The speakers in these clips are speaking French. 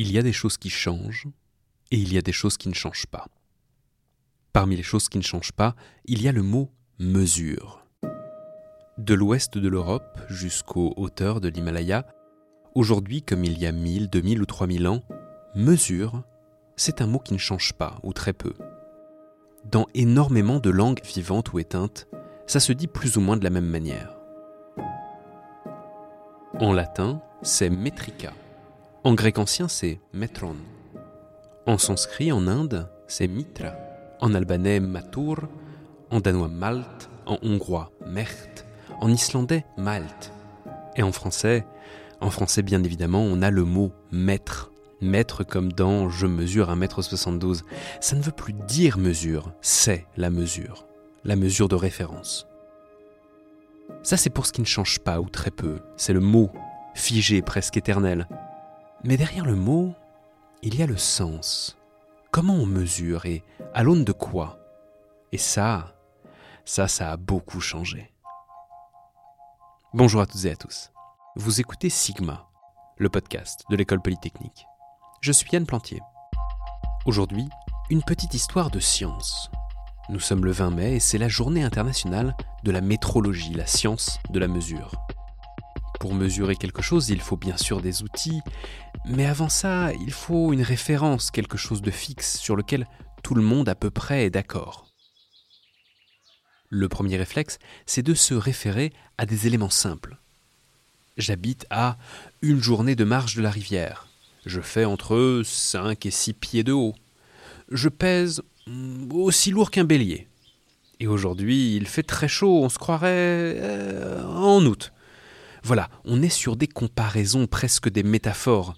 Il y a des choses qui changent et il y a des choses qui ne changent pas. Parmi les choses qui ne changent pas, il y a le mot mesure. De l'ouest de l'Europe jusqu'aux hauteurs de l'Himalaya, aujourd'hui comme il y a 1000, 2000 ou 3000 ans, mesure, c'est un mot qui ne change pas ou très peu. Dans énormément de langues vivantes ou éteintes, ça se dit plus ou moins de la même manière. En latin, c'est metrica. En grec ancien, c'est metron. En sanskrit, en Inde, c'est mitra. En albanais, matur. En danois, malt. En hongrois, mert. En islandais, malt. Et en français, en français bien évidemment, on a le mot mètre. Mètre comme dans je mesure 1m72. Ça ne veut plus dire mesure, c'est la mesure. La mesure de référence. Ça c'est pour ce qui ne change pas ou très peu. C'est le mot, figé, presque éternel. Mais derrière le mot, il y a le sens. Comment on mesure et à l'aune de quoi? Et ça, ça, ça a beaucoup changé. Bonjour à toutes et à tous. Vous écoutez Sigma, le podcast de l'école polytechnique. Je suis Yann Plantier. Aujourd'hui, une petite histoire de science. Nous sommes le 20 mai et c'est la journée internationale de la métrologie, la science de la mesure. Pour mesurer quelque chose, il faut bien sûr des outils, mais avant ça, il faut une référence, quelque chose de fixe sur lequel tout le monde à peu près est d'accord. Le premier réflexe, c'est de se référer à des éléments simples. J'habite à une journée de marche de la rivière. Je fais entre 5 et 6 pieds de haut. Je pèse aussi lourd qu'un bélier. Et aujourd'hui, il fait très chaud, on se croirait euh, en août. Voilà, on est sur des comparaisons, presque des métaphores.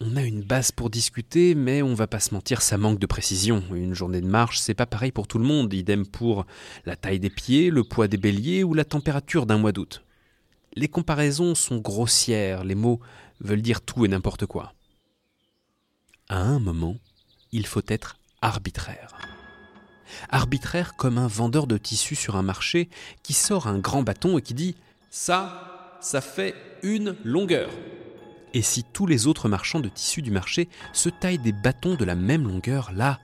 On a une base pour discuter, mais on va pas se mentir, ça manque de précision. Une journée de marche, c'est pas pareil pour tout le monde, idem pour la taille des pieds, le poids des béliers ou la température d'un mois d'août. Les comparaisons sont grossières, les mots veulent dire tout et n'importe quoi. À un moment, il faut être arbitraire. Arbitraire comme un vendeur de tissus sur un marché qui sort un grand bâton et qui dit ⁇ ça, ça fait une longueur. Et si tous les autres marchands de tissus du marché se taillent des bâtons de la même longueur, là,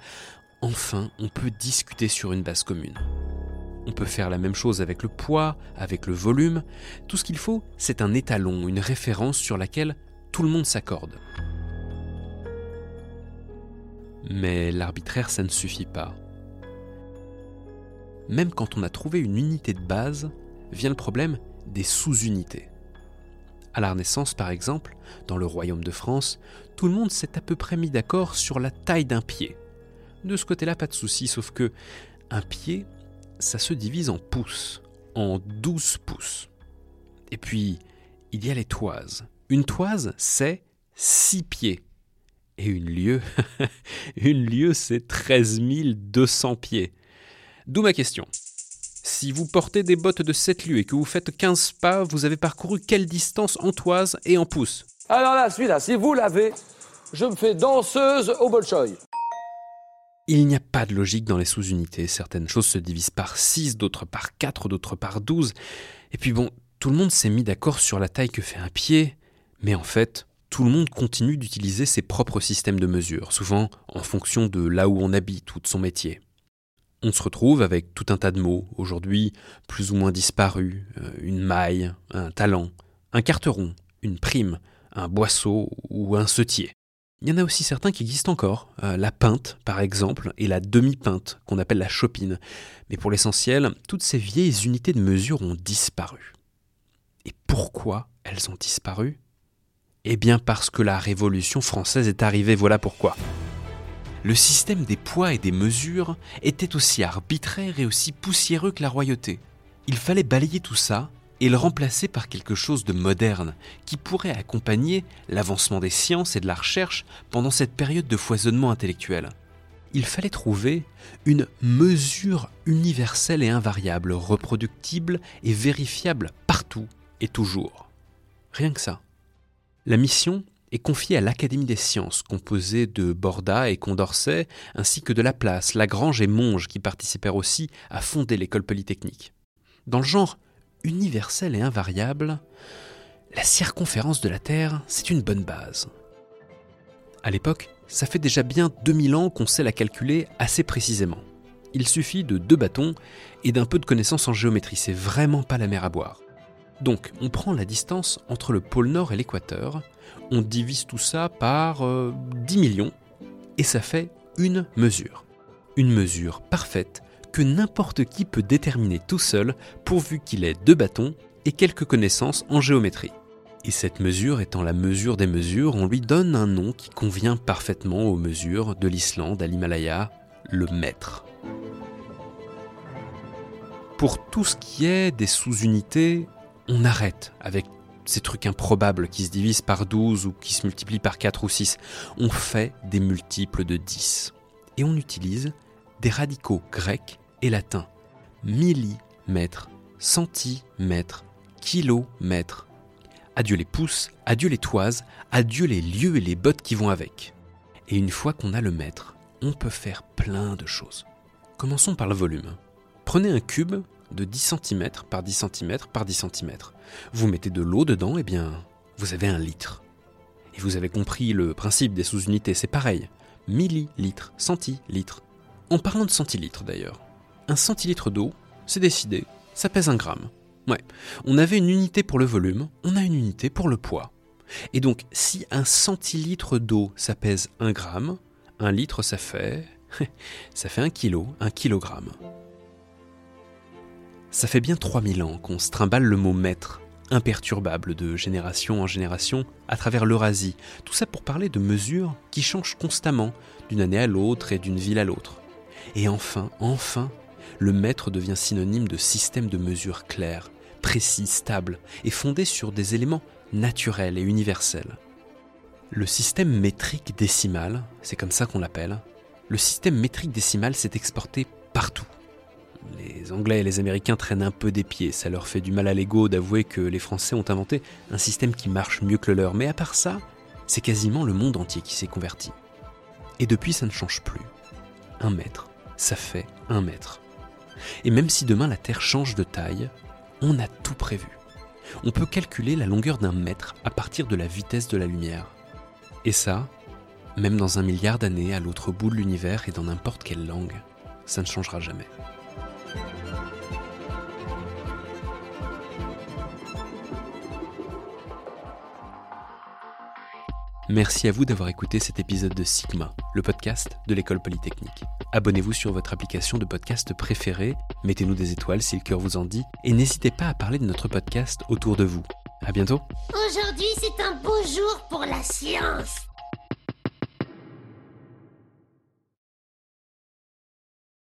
enfin, on peut discuter sur une base commune. On peut faire la même chose avec le poids, avec le volume. Tout ce qu'il faut, c'est un étalon, une référence sur laquelle tout le monde s'accorde. Mais l'arbitraire, ça ne suffit pas. Même quand on a trouvé une unité de base, vient le problème des sous-unités. À la Renaissance, par exemple, dans le royaume de France, tout le monde s'est à peu près mis d'accord sur la taille d'un pied. De ce côté-là, pas de souci, sauf que un pied, ça se divise en pouces, en 12 pouces. Et puis, il y a les toises. Une toise, c'est 6 pieds. Et une lieue, une lieue, c'est 13 200 pieds. D'où ma question. Si vous portez des bottes de 7 lieues et que vous faites 15 pas, vous avez parcouru quelle distance en toise et en pouces Alors là, celui-là, si vous l'avez, je me fais danseuse au Bolchoï. Il n'y a pas de logique dans les sous-unités. Certaines choses se divisent par 6, d'autres par 4, d'autres par 12. Et puis bon, tout le monde s'est mis d'accord sur la taille que fait un pied, mais en fait, tout le monde continue d'utiliser ses propres systèmes de mesure, souvent en fonction de là où on habite ou de son métier on se retrouve avec tout un tas de mots, aujourd'hui plus ou moins disparus, euh, une maille, un talent, un carteron, une prime, un boisseau ou un setier. Il y en a aussi certains qui existent encore, euh, la pinte par exemple, et la demi-pinte qu'on appelle la chopine. Mais pour l'essentiel, toutes ces vieilles unités de mesure ont disparu. Et pourquoi elles ont disparu? Eh bien parce que la Révolution française est arrivée, voilà pourquoi le système des poids et des mesures était aussi arbitraire et aussi poussiéreux que la royauté. Il fallait balayer tout ça et le remplacer par quelque chose de moderne qui pourrait accompagner l'avancement des sciences et de la recherche pendant cette période de foisonnement intellectuel. Il fallait trouver une mesure universelle et invariable, reproductible et vérifiable partout et toujours. Rien que ça. La mission est confié à l'Académie des sciences, composée de Borda et Condorcet, ainsi que de Laplace, Lagrange et Monge, qui participèrent aussi à fonder l'école polytechnique. Dans le genre universel et invariable, la circonférence de la Terre, c'est une bonne base. À l'époque, ça fait déjà bien 2000 ans qu'on sait la calculer assez précisément. Il suffit de deux bâtons et d'un peu de connaissances en géométrie, c'est vraiment pas la mer à boire. Donc, on prend la distance entre le pôle Nord et l'équateur, on divise tout ça par 10 euh, millions, et ça fait une mesure. Une mesure parfaite que n'importe qui peut déterminer tout seul, pourvu qu'il ait deux bâtons et quelques connaissances en géométrie. Et cette mesure étant la mesure des mesures, on lui donne un nom qui convient parfaitement aux mesures de l'Islande à l'Himalaya, le mètre. Pour tout ce qui est des sous-unités, on arrête avec ces trucs improbables qui se divisent par 12 ou qui se multiplient par 4 ou 6. On fait des multiples de 10. Et on utilise des radicaux grecs et latins. Millimètres, centimètres, kilomètres. Adieu les pouces, adieu les toises, adieu les lieux et les bottes qui vont avec. Et une fois qu'on a le mètre, on peut faire plein de choses. Commençons par le volume. Prenez un cube de 10 cm par 10 cm par 10 cm. Vous mettez de l'eau dedans, et eh bien, vous avez un litre. Et vous avez compris le principe des sous-unités, c'est pareil. Millilitres, centilitres. En parlant de centilitres d'ailleurs, un centilitre d'eau, c'est décidé, ça pèse un gramme. Ouais, on avait une unité pour le volume, on a une unité pour le poids. Et donc, si un centilitre d'eau, ça pèse un gramme, un litre, ça fait... ça fait un kilo, un kilogramme. Ça fait bien 3000 ans qu'on se le mot maître, imperturbable de génération en génération, à travers l'Eurasie. Tout ça pour parler de mesures qui changent constamment, d'une année à l'autre et d'une ville à l'autre. Et enfin, enfin, le mètre devient synonyme de système de mesure clair, précis, stable et fondé sur des éléments naturels et universels. Le système métrique décimal, c'est comme ça qu'on l'appelle, le système métrique décimal s'est exporté partout les Anglais et les Américains traînent un peu des pieds. Ça leur fait du mal à l'ego d'avouer que les Français ont inventé un système qui marche mieux que le leur. Mais à part ça, c'est quasiment le monde entier qui s'est converti. Et depuis, ça ne change plus. Un mètre, ça fait un mètre. Et même si demain la Terre change de taille, on a tout prévu. On peut calculer la longueur d'un mètre à partir de la vitesse de la lumière. Et ça, même dans un milliard d'années à l'autre bout de l'univers et dans n'importe quelle langue, ça ne changera jamais. Merci à vous d'avoir écouté cet épisode de Sigma, le podcast de l'école polytechnique. Abonnez-vous sur votre application de podcast préférée, mettez-nous des étoiles si le cœur vous en dit, et n'hésitez pas à parler de notre podcast autour de vous. À bientôt. Aujourd'hui, c'est un beau jour pour la science.